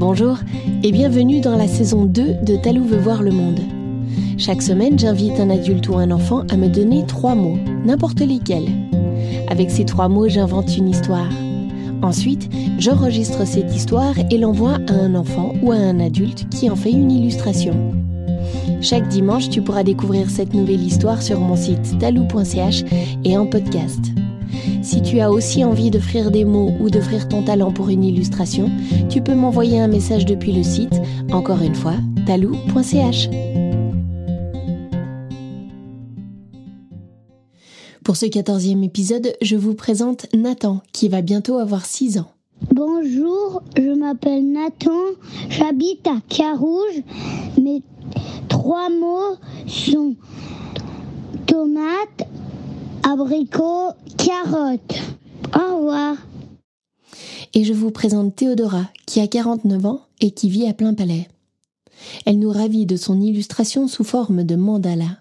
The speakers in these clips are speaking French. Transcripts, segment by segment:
Bonjour et bienvenue dans la saison 2 de Talou veut voir le monde. Chaque semaine, j'invite un adulte ou un enfant à me donner trois mots, n'importe lesquels. Avec ces trois mots, j'invente une histoire. Ensuite, j'enregistre cette histoire et l'envoie à un enfant ou à un adulte qui en fait une illustration. Chaque dimanche, tu pourras découvrir cette nouvelle histoire sur mon site talou.ch et en podcast. Si tu as aussi envie d'offrir des mots ou d'offrir ton talent pour une illustration, tu peux m'envoyer un message depuis le site, encore une fois, talou.ch. Pour ce quatorzième épisode, je vous présente Nathan, qui va bientôt avoir 6 ans. Bonjour, je m'appelle Nathan, j'habite à Carouge. Mes trois mots sont tomate, abricot, carotte. Au revoir. Et je vous présente Théodora, qui a 49 ans et qui vit à plein palais. Elle nous ravit de son illustration sous forme de mandala.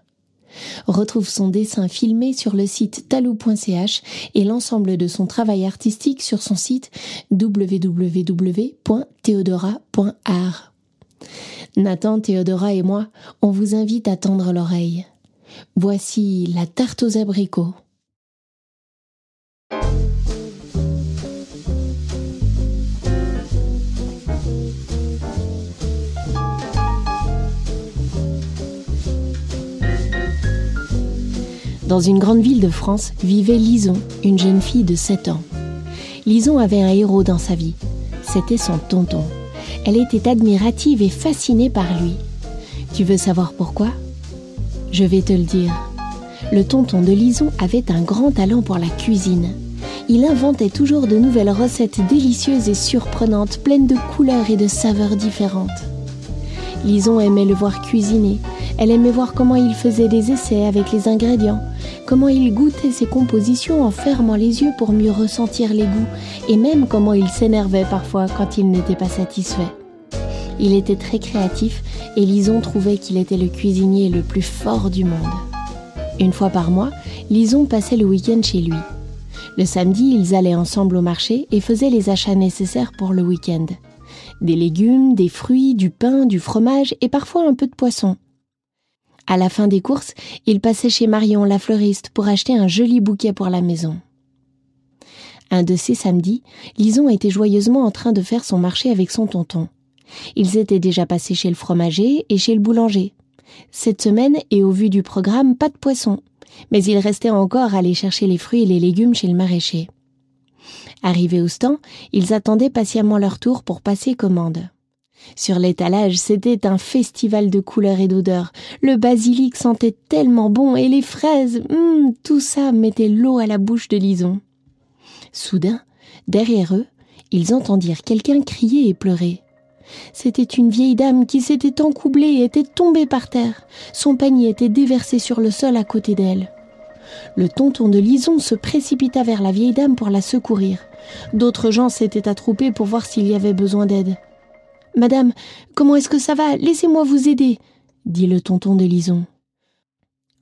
Retrouve son dessin filmé sur le site talou.ch et l'ensemble de son travail artistique sur son site www.theodora.art. Nathan, Théodora et moi, on vous invite à tendre l'oreille. Voici la tarte aux abricots. Dans une grande ville de France vivait Lison, une jeune fille de 7 ans. Lison avait un héros dans sa vie. C'était son tonton. Elle était admirative et fascinée par lui. Tu veux savoir pourquoi? Je vais te le dire. Le tonton de Lison avait un grand talent pour la cuisine. Il inventait toujours de nouvelles recettes délicieuses et surprenantes, pleines de couleurs et de saveurs différentes. Lison aimait le voir cuisiner. Elle aimait voir comment il faisait des essais avec les ingrédients, comment il goûtait ses compositions en fermant les yeux pour mieux ressentir les goûts, et même comment il s'énervait parfois quand il n'était pas satisfait. Il était très créatif et Lison trouvait qu'il était le cuisinier le plus fort du monde. Une fois par mois, Lison passait le week-end chez lui. Le samedi, ils allaient ensemble au marché et faisaient les achats nécessaires pour le week-end. Des légumes, des fruits, du pain, du fromage et parfois un peu de poisson. À la fin des courses, il passait chez Marion, la fleuriste, pour acheter un joli bouquet pour la maison. Un de ces samedis, Lison était joyeusement en train de faire son marché avec son tonton. Ils étaient déjà passés chez le fromager et chez le boulanger. Cette semaine, et au vu du programme, pas de poisson. Mais il restait encore à aller chercher les fruits et les légumes chez le maraîcher. Arrivés au stand, ils attendaient patiemment leur tour pour passer commande. Sur l'étalage, c'était un festival de couleurs et d'odeurs. Le basilic sentait tellement bon et les fraises, hum, tout ça mettait l'eau à la bouche de Lison. Soudain, derrière eux, ils entendirent quelqu'un crier et pleurer. C'était une vieille dame qui s'était encoublée et était tombée par terre. Son panier était déversé sur le sol à côté d'elle. Le tonton de Lison se précipita vers la vieille dame pour la secourir. D'autres gens s'étaient attroupés pour voir s'il y avait besoin d'aide. Madame, comment est-ce que ça va? Laissez-moi vous aider, dit le tonton de Lison.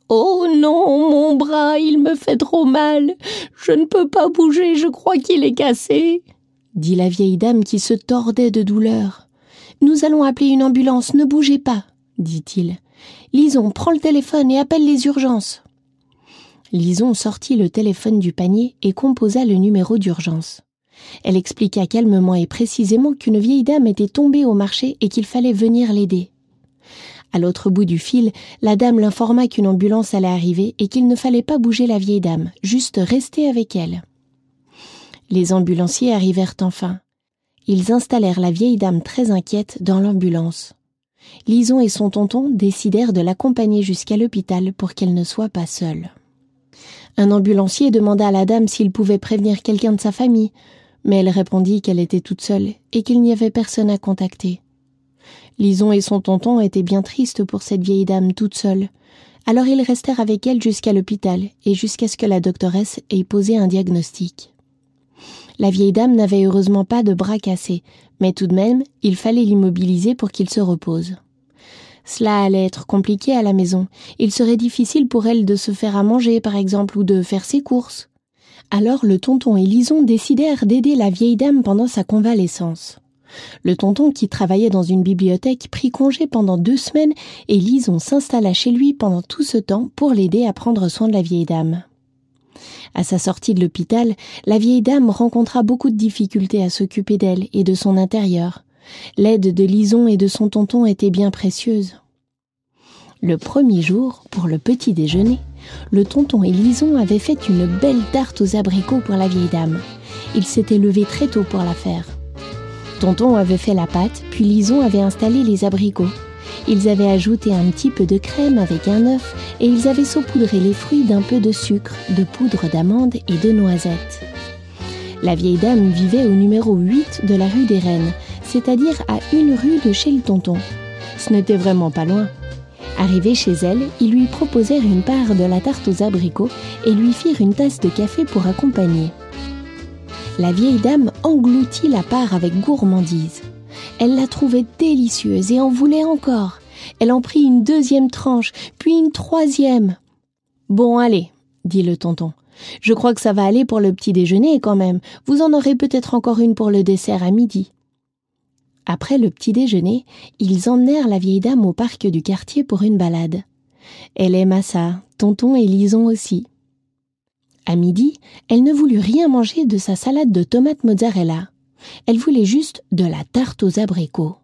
Oh non, mon bras, il me fait trop mal. Je ne peux pas bouger, je crois qu'il est cassé, dit la vieille dame qui se tordait de douleur. Nous allons appeler une ambulance, ne bougez pas, dit-il. Lison, prends le téléphone et appelle les urgences. Lison sortit le téléphone du panier et composa le numéro d'urgence. Elle expliqua calmement et précisément qu'une vieille dame était tombée au marché et qu'il fallait venir l'aider. À l'autre bout du fil, la dame l'informa qu'une ambulance allait arriver et qu'il ne fallait pas bouger la vieille dame, juste rester avec elle. Les ambulanciers arrivèrent enfin. Ils installèrent la vieille dame très inquiète dans l'ambulance. Lison et son tonton décidèrent de l'accompagner jusqu'à l'hôpital pour qu'elle ne soit pas seule. Un ambulancier demanda à la dame s'il pouvait prévenir quelqu'un de sa famille, mais elle répondit qu'elle était toute seule et qu'il n'y avait personne à contacter. Lison et son tonton étaient bien tristes pour cette vieille dame toute seule. Alors ils restèrent avec elle jusqu'à l'hôpital et jusqu'à ce que la doctoresse ait posé un diagnostic. La vieille dame n'avait heureusement pas de bras cassés, mais tout de même, il fallait l'immobiliser pour qu'il se repose. Cela allait être compliqué à la maison. Il serait difficile pour elle de se faire à manger, par exemple, ou de faire ses courses. Alors le tonton et Lison décidèrent d'aider la vieille dame pendant sa convalescence. Le tonton qui travaillait dans une bibliothèque prit congé pendant deux semaines et Lison s'installa chez lui pendant tout ce temps pour l'aider à prendre soin de la vieille dame. À sa sortie de l'hôpital, la vieille dame rencontra beaucoup de difficultés à s'occuper d'elle et de son intérieur. L'aide de Lison et de son tonton était bien précieuse. Le premier jour, pour le petit déjeuner, le tonton et Lison avaient fait une belle tarte aux abricots pour la vieille dame. Ils s'étaient levés très tôt pour la faire. Tonton avait fait la pâte, puis Lison avait installé les abricots. Ils avaient ajouté un petit peu de crème avec un œuf et ils avaient saupoudré les fruits d'un peu de sucre, de poudre d'amande et de noisettes. La vieille dame vivait au numéro 8 de la rue des Reines, c'est-à-dire à une rue de chez le tonton. Ce n'était vraiment pas loin. Arrivés chez elle, ils lui proposèrent une part de la tarte aux abricots et lui firent une tasse de café pour accompagner. La vieille dame engloutit la part avec gourmandise. Elle la trouvait délicieuse et en voulait encore. Elle en prit une deuxième tranche, puis une troisième. Bon, allez, dit le tonton. Je crois que ça va aller pour le petit déjeuner quand même. Vous en aurez peut-être encore une pour le dessert à midi. Après le petit déjeuner, ils emmenèrent la vieille dame au parc du quartier pour une balade. Elle aima ça, tonton et Lison aussi. À midi, elle ne voulut rien manger de sa salade de tomates mozzarella. Elle voulait juste de la tarte aux abricots.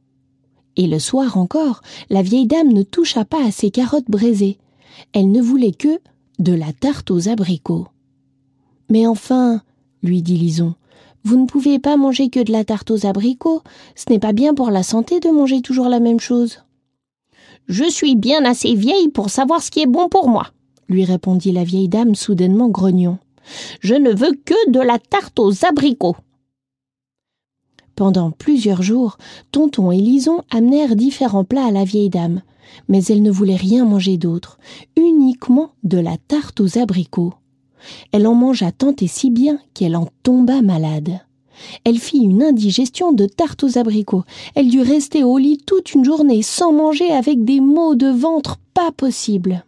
Et le soir encore, la vieille dame ne toucha pas à ses carottes braisées. Elle ne voulait que de la tarte aux abricots. Mais enfin, lui dit Lison, vous ne pouvez pas manger que de la tarte aux abricots. Ce n'est pas bien pour la santé de manger toujours la même chose. Je suis bien assez vieille pour savoir ce qui est bon pour moi, lui répondit la vieille dame soudainement grognon. Je ne veux que de la tarte aux abricots. Pendant plusieurs jours, Tonton et Lison amenèrent différents plats à la vieille dame, mais elle ne voulait rien manger d'autre, uniquement de la tarte aux abricots. Elle en mangea tant et si bien qu'elle en tomba malade. Elle fit une indigestion de tarte aux abricots. Elle dut rester au lit toute une journée sans manger avec des maux de ventre pas possibles.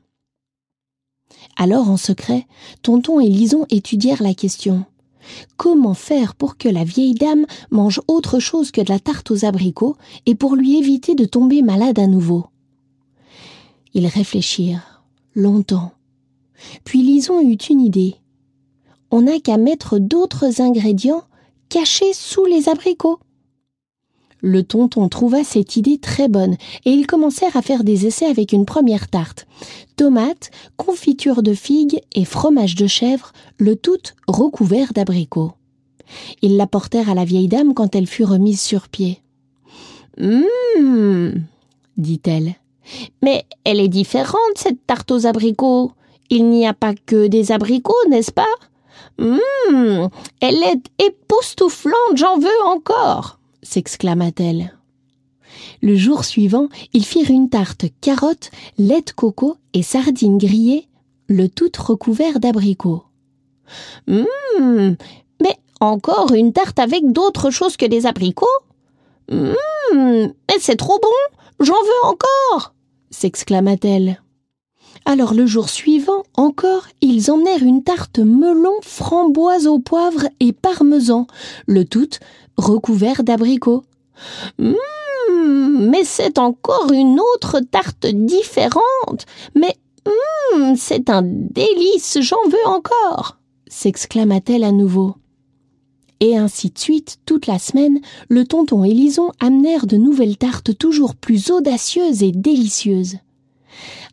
Alors, en secret, Tonton et Lison étudièrent la question. Comment faire pour que la vieille dame mange autre chose que de la tarte aux abricots et pour lui éviter de tomber malade à nouveau? Ils réfléchirent longtemps. Puis Lison eut une idée. On n'a qu'à mettre d'autres ingrédients cachés sous les abricots. Le tonton trouva cette idée très bonne et ils commencèrent à faire des essais avec une première tarte. Tomates, confiture de figues et fromage de chèvre, le tout recouvert d'abricots. Ils l'apportèrent à la vieille dame quand elle fut remise sur pied. Hum, dit-elle. Mais elle est différente, cette tarte aux abricots. Il n'y a pas que des abricots, n'est-ce pas? Hum, elle est époustouflante, j'en veux encore s'exclama-t-elle. Le jour suivant, ils firent une tarte carottes, lait de coco et sardines grillées, le tout recouvert d'abricots. Hum, mais encore une tarte avec d'autres choses que des abricots? Hum, mais c'est trop bon J'en veux encore s'exclama-t-elle. Alors le jour suivant, encore, ils emmenèrent une tarte melon, framboise au poivre et parmesan, le tout recouvert d'abricots. Hum, mais c'est encore une autre tarte différente. Mais hum, c'est un délice, j'en veux encore s'exclama-t-elle à nouveau. Et ainsi de suite, toute la semaine, le tonton et Lison amenèrent de nouvelles tartes toujours plus audacieuses et délicieuses.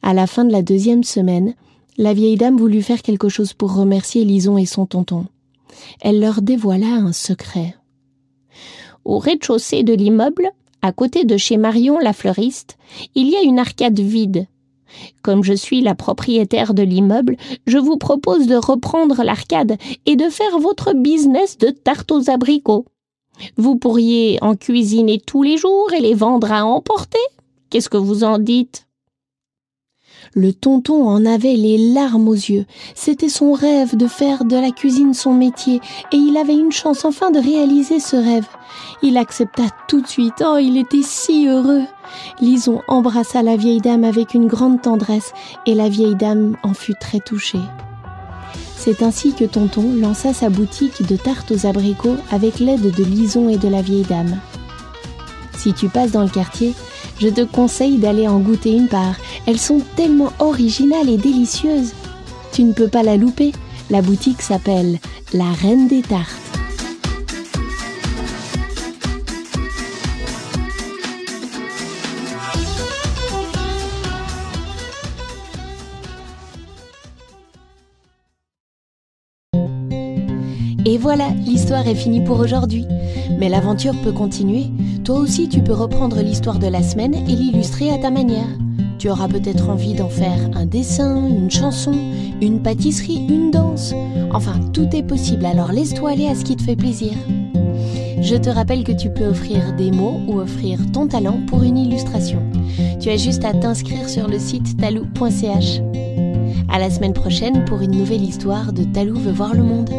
À la fin de la deuxième semaine, la vieille dame voulut faire quelque chose pour remercier Lison et son tonton. Elle leur dévoila un secret. Au rez-de-chaussée de l'immeuble, à côté de chez Marion la fleuriste, il y a une arcade vide. Comme je suis la propriétaire de l'immeuble, je vous propose de reprendre l'arcade et de faire votre business de tarte aux abricots. Vous pourriez en cuisiner tous les jours et les vendre à emporter? Qu'est-ce que vous en dites? Le tonton en avait les larmes aux yeux. C'était son rêve de faire de la cuisine son métier, et il avait une chance enfin de réaliser ce rêve. Il accepta tout de suite. Oh, il était si heureux. Lison embrassa la vieille dame avec une grande tendresse, et la vieille dame en fut très touchée. C'est ainsi que Tonton lança sa boutique de tartes aux abricots avec l'aide de Lison et de la vieille dame. Si tu passes dans le quartier, je te conseille d'aller en goûter une part. Elles sont tellement originales et délicieuses. Tu ne peux pas la louper. La boutique s'appelle La Reine des Tartes. Et voilà, l'histoire est finie pour aujourd'hui. Mais l'aventure peut continuer. Toi aussi, tu peux reprendre l'histoire de la semaine et l'illustrer à ta manière. Tu auras peut-être envie d'en faire un dessin, une chanson, une pâtisserie, une danse. Enfin, tout est possible, alors laisse-toi aller à ce qui te fait plaisir. Je te rappelle que tu peux offrir des mots ou offrir ton talent pour une illustration. Tu as juste à t'inscrire sur le site talou.ch. À la semaine prochaine pour une nouvelle histoire de Talou veut voir le monde.